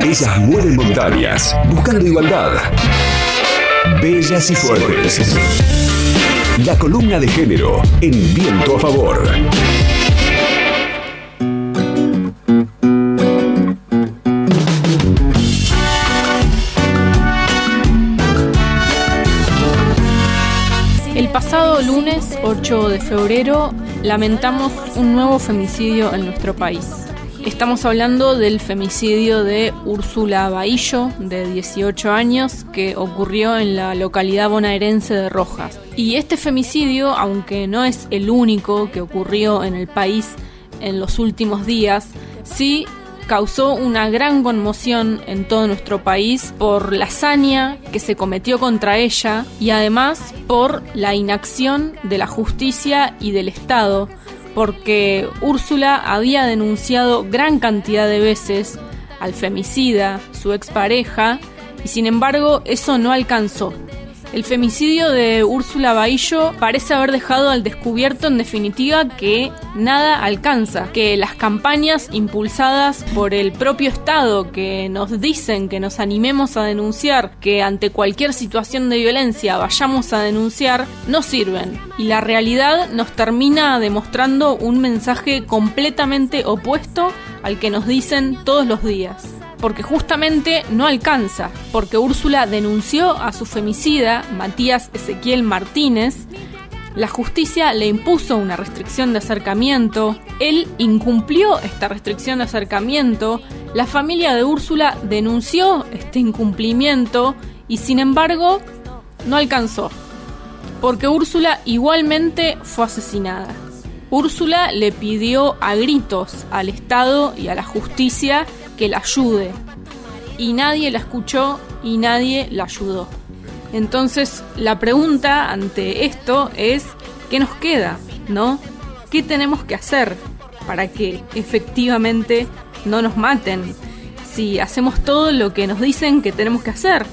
Ellas mueren montañas, buscando igualdad. Bellas y fuertes. La columna de género en viento a favor. El pasado lunes 8 de febrero lamentamos un nuevo femicidio en nuestro país. Estamos hablando del femicidio de Úrsula Bahillo, de 18 años, que ocurrió en la localidad bonaerense de Rojas. Y este femicidio, aunque no es el único que ocurrió en el país en los últimos días, sí causó una gran conmoción en todo nuestro país por la hazaña que se cometió contra ella y además por la inacción de la justicia y del Estado, porque Úrsula había denunciado gran cantidad de veces al femicida, su expareja, y sin embargo eso no alcanzó. El femicidio de Úrsula Bahillo parece haber dejado al descubierto en definitiva que nada alcanza, que las campañas impulsadas por el propio Estado que nos dicen que nos animemos a denunciar, que ante cualquier situación de violencia vayamos a denunciar, no sirven. Y la realidad nos termina demostrando un mensaje completamente opuesto al que nos dicen todos los días porque justamente no alcanza, porque Úrsula denunció a su femicida, Matías Ezequiel Martínez, la justicia le impuso una restricción de acercamiento, él incumplió esta restricción de acercamiento, la familia de Úrsula denunció este incumplimiento y sin embargo no alcanzó, porque Úrsula igualmente fue asesinada. Úrsula le pidió a gritos al Estado y a la justicia que la ayude. Y nadie la escuchó y nadie la ayudó. Entonces la pregunta ante esto es, ¿qué nos queda? ¿No? ¿Qué tenemos que hacer para que efectivamente no nos maten? Si hacemos todo lo que nos dicen que tenemos que hacer.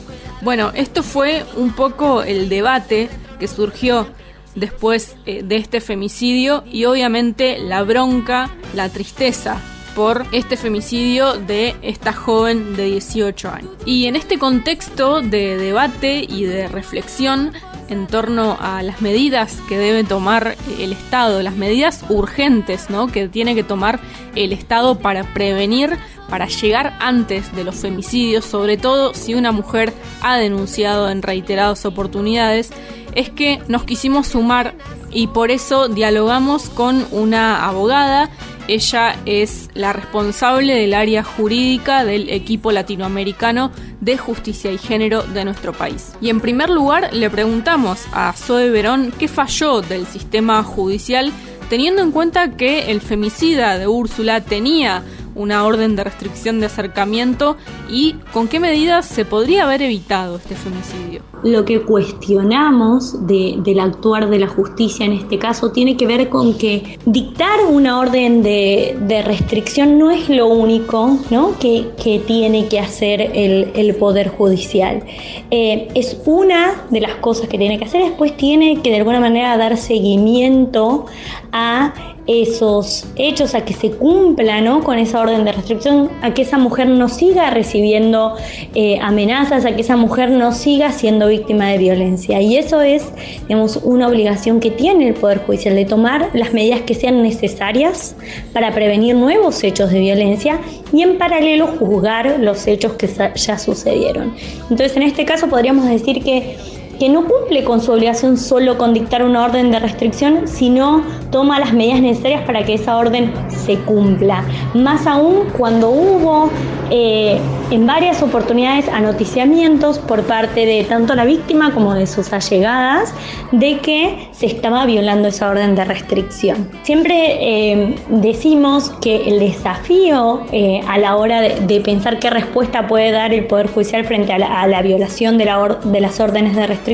Bueno, esto fue un poco el debate que surgió después eh, de este femicidio y obviamente la bronca, la tristeza por este femicidio de esta joven de 18 años. Y en este contexto de debate y de reflexión en torno a las medidas que debe tomar el Estado, las medidas urgentes ¿no? que tiene que tomar el Estado para prevenir, para llegar antes de los femicidios, sobre todo si una mujer ha denunciado en reiteradas oportunidades, es que nos quisimos sumar y por eso dialogamos con una abogada ella es la responsable del área jurídica del equipo latinoamericano de justicia y género de nuestro país. Y en primer lugar le preguntamos a Zoe Verón qué falló del sistema judicial teniendo en cuenta que el femicida de Úrsula tenía una orden de restricción de acercamiento y con qué medidas se podría haber evitado este femicidio. Lo que cuestionamos del actuar de la justicia en este caso tiene que ver con que dictar una orden de, restricción no es lo único que, tiene que hacer el, Poder Judicial. Eh, es una de las cosas que tiene que hacer, después tiene que de alguna manera dar seguimiento a esos hechos, a que se cumpla ¿no? con esa orden de restricción, a que esa mujer no siga recibiendo eh, amenazas, a que esa mujer no siga siendo víctima de violencia. Y eso es digamos, una obligación que tiene el Poder Judicial de tomar las medidas que sean necesarias para prevenir nuevos hechos de violencia y en paralelo juzgar los hechos que ya sucedieron. Entonces, en este caso podríamos decir que que no cumple con su obligación solo con dictar una orden de restricción, sino toma las medidas necesarias para que esa orden se cumpla. Más aún cuando hubo eh, en varias oportunidades anoticiamientos por parte de tanto la víctima como de sus allegadas de que se estaba violando esa orden de restricción. Siempre eh, decimos que el desafío eh, a la hora de, pensar qué respuesta puede dar el Poder Judicial frente a la, violación de, de las órdenes de restricción,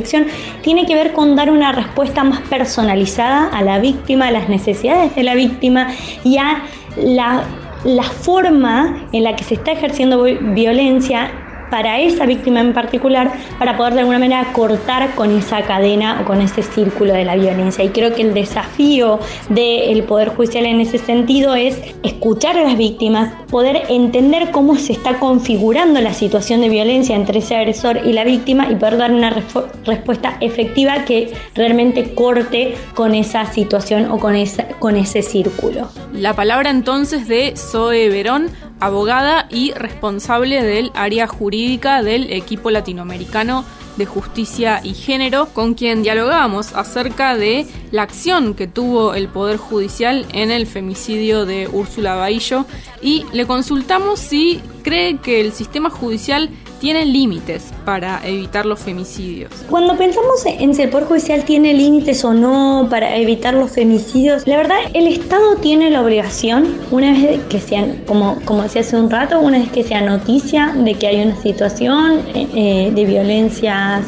tiene que ver con dar una respuesta más personalizada a la víctima, a las necesidades de la víctima y a la, forma en la que se está ejerciendo violencia para esa víctima en particular, para poder de alguna manera cortar con esa cadena o con ese círculo de la violencia. Y creo que el desafío del Poder Judicial en ese sentido es escuchar a las víctimas, poder entender cómo se está configurando la situación de violencia entre ese agresor y la víctima y poder dar una respuesta efectiva que realmente corte con esa situación o con, esa, con ese círculo. La palabra entonces de Zoe Verón, abogada y responsable del área jurídica del equipo latinoamericano de Justicia y Género, con quien dialogamos acerca de la acción que tuvo el Poder Judicial en el femicidio de Úrsula Baillo. Y le consultamos si cree que el sistema judicial tiene límites para evitar los femicidios. Cuando pensamos en si el Poder Judicial tiene límites o no para evitar los femicidios, la verdad el Estado tiene la obligación, una vez que sean, como, como decía hace un rato, una vez que sea noticia de que hay una situación eh, eh, de violencias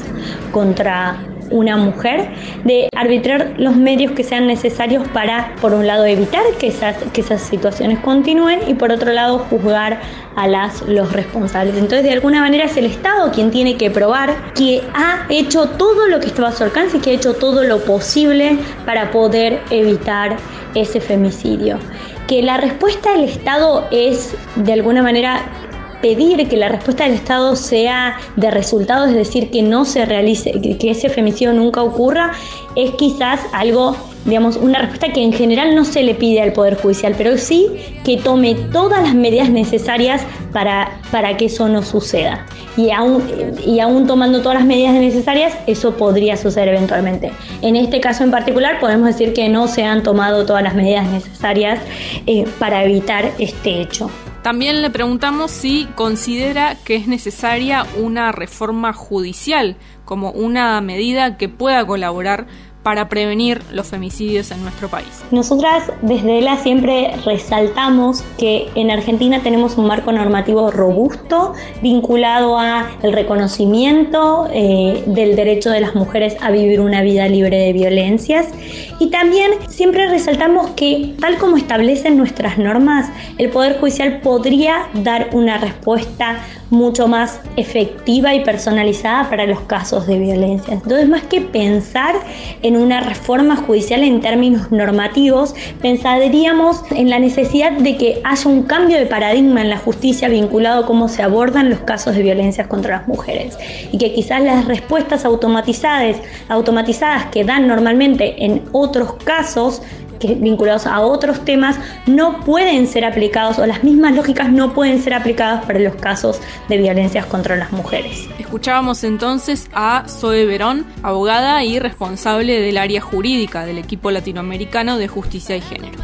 contra una mujer, de arbitrar los medios que sean necesarios para, por un lado, evitar que esas, que esas situaciones continúen y por otro lado, juzgar a las, los responsables. Entonces, de alguna manera es el Estado quien tiene que probar que ha hecho todo lo que estaba a su alcance y que ha hecho todo lo posible para poder evitar ese femicidio. Que la respuesta del Estado es, de alguna manera, pedir que la respuesta del Estado sea de resultados, es decir, que no se realice, que ese femicidio nunca ocurra, es quizás algo, digamos, una respuesta que en general no se le pide al Poder Judicial, pero sí que tome todas las medidas necesarias para, para que eso no suceda. Y aún, y aún tomando todas las medidas necesarias, eso podría suceder eventualmente. En este caso en particular, podemos decir que no se han tomado todas las medidas necesarias eh, para evitar este hecho. También le preguntamos si considera que es necesaria una reforma judicial como una medida que pueda colaborar para prevenir los femicidios en nuestro país. Nosotras desde ELA siempre resaltamos que en Argentina tenemos un marco normativo robusto vinculado a reconocimiento eh, del derecho de las mujeres a vivir una vida libre de violencias y también siempre resaltamos que tal como establecen nuestras normas, el Poder Judicial podría dar una respuesta mucho más efectiva y personalizada para los casos de violencia. Entonces, más que pensar en una reforma judicial en términos normativos, pensaríamos en la necesidad de que haya un cambio de paradigma en la justicia vinculado a cómo se abordan los casos de violencia contra las mujeres y que quizás las respuestas automatizadas, automatizadas que dan normalmente en otros casos vinculados a otros temas no pueden ser aplicados o las mismas lógicas no pueden ser aplicadas para los casos de violencias contra las mujeres. Escuchábamos entonces a Zoe Verón, abogada y responsable del área jurídica del equipo latinoamericano de justicia y género.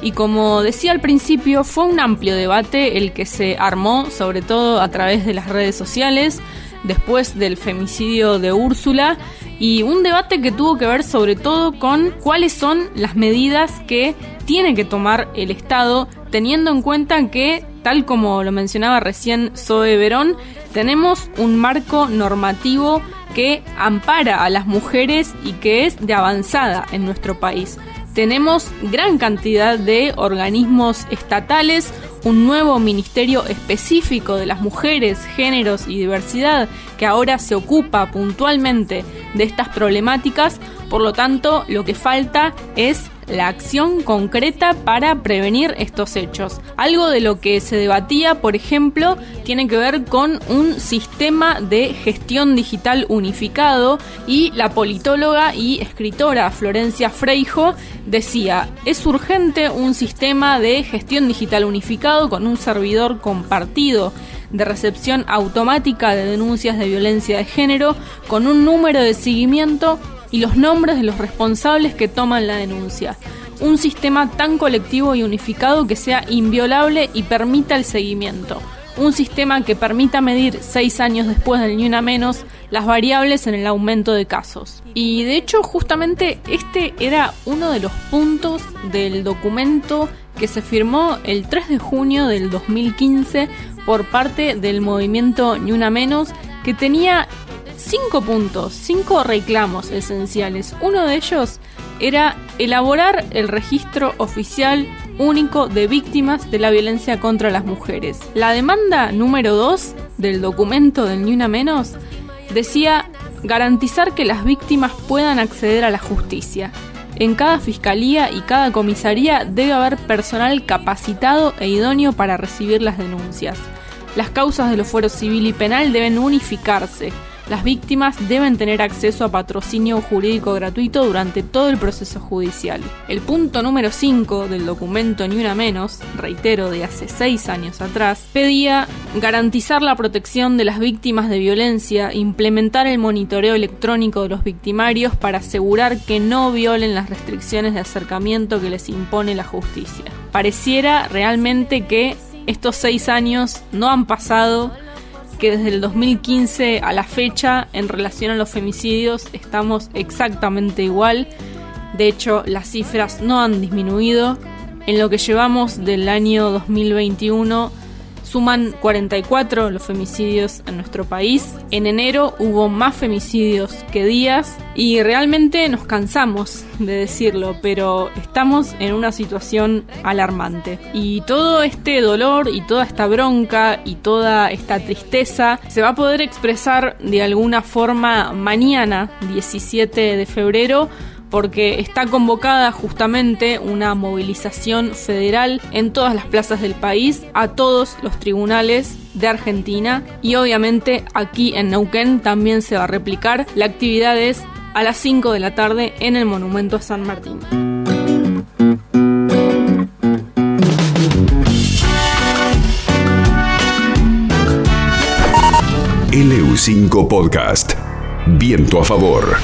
Y como decía al principio, fue un amplio debate el que se armó, sobre todo a través de las redes sociales, después del femicidio de Úrsula y un debate que tuvo que ver sobre todo con cuáles son las medidas que tiene que tomar el Estado teniendo en cuenta que, tal como lo mencionaba recién Zoe Verón, tenemos un marco normativo que ampara a las mujeres y que es de avanzada en nuestro país. Tenemos gran cantidad de organismos estatales, un nuevo ministerio específico de las mujeres, géneros y diversidad que ahora se ocupa puntualmente de estas problemáticas, por lo tanto lo que falta es la acción concreta para prevenir estos hechos. Algo de lo que se debatía, por ejemplo, tiene que ver con un sistema de gestión digital unificado y la politóloga y escritora Florencia Freijo decía, es urgente un sistema de gestión digital unificado con un servidor compartido de recepción automática de denuncias de violencia de género con un número de seguimiento y los nombres de los responsables que toman la denuncia. Un sistema tan colectivo y unificado que sea inviolable y permita el seguimiento. Un sistema que permita medir seis años después del ni una menos las variables en el aumento de casos. Y de hecho justamente este era uno de los puntos del documento que se firmó el 3 de junio del 2015 por parte del movimiento Ni Una Menos, que tenía cinco puntos, cinco reclamos esenciales. Uno de ellos era elaborar el registro oficial único de víctimas de la violencia contra las mujeres. La demanda número 2 del documento del Ni Una Menos decía garantizar que las víctimas puedan acceder a la justicia. En cada fiscalía y cada comisaría debe haber personal capacitado e idóneo para recibir las denuncias. Las causas de los fueros civil y penal deben unificarse. Las víctimas deben tener acceso a patrocinio jurídico gratuito durante todo el proceso judicial. El punto número 5 del documento Ni Una Menos, reitero, de hace 6 años atrás, pedía garantizar la protección de las víctimas de violencia, implementar el monitoreo electrónico de los victimarios para asegurar que no violen las restricciones de acercamiento que les impone la justicia. Pareciera realmente que estos 6 años no han pasado que desde el 2015 a la fecha, en relación a los femicidios, estamos exactamente igual. De hecho, las cifras no han disminuido. En lo que llevamos del año 2021, Suman 44 los femicidios en nuestro país. En enero hubo más femicidios que días y realmente nos cansamos de decirlo, pero estamos en una situación alarmante. Y todo este dolor y toda esta bronca y toda esta tristeza se va a poder expresar de alguna forma mañana, 17 de febrero, porque está convocada justamente una movilización federal en todas las plazas del país, a todos los tribunales de Argentina y obviamente aquí en Neuquén también se va a replicar. La actividad es a las 5 de la tarde en el Monumento a San Martín. LU5 Podcast. Viento a favor.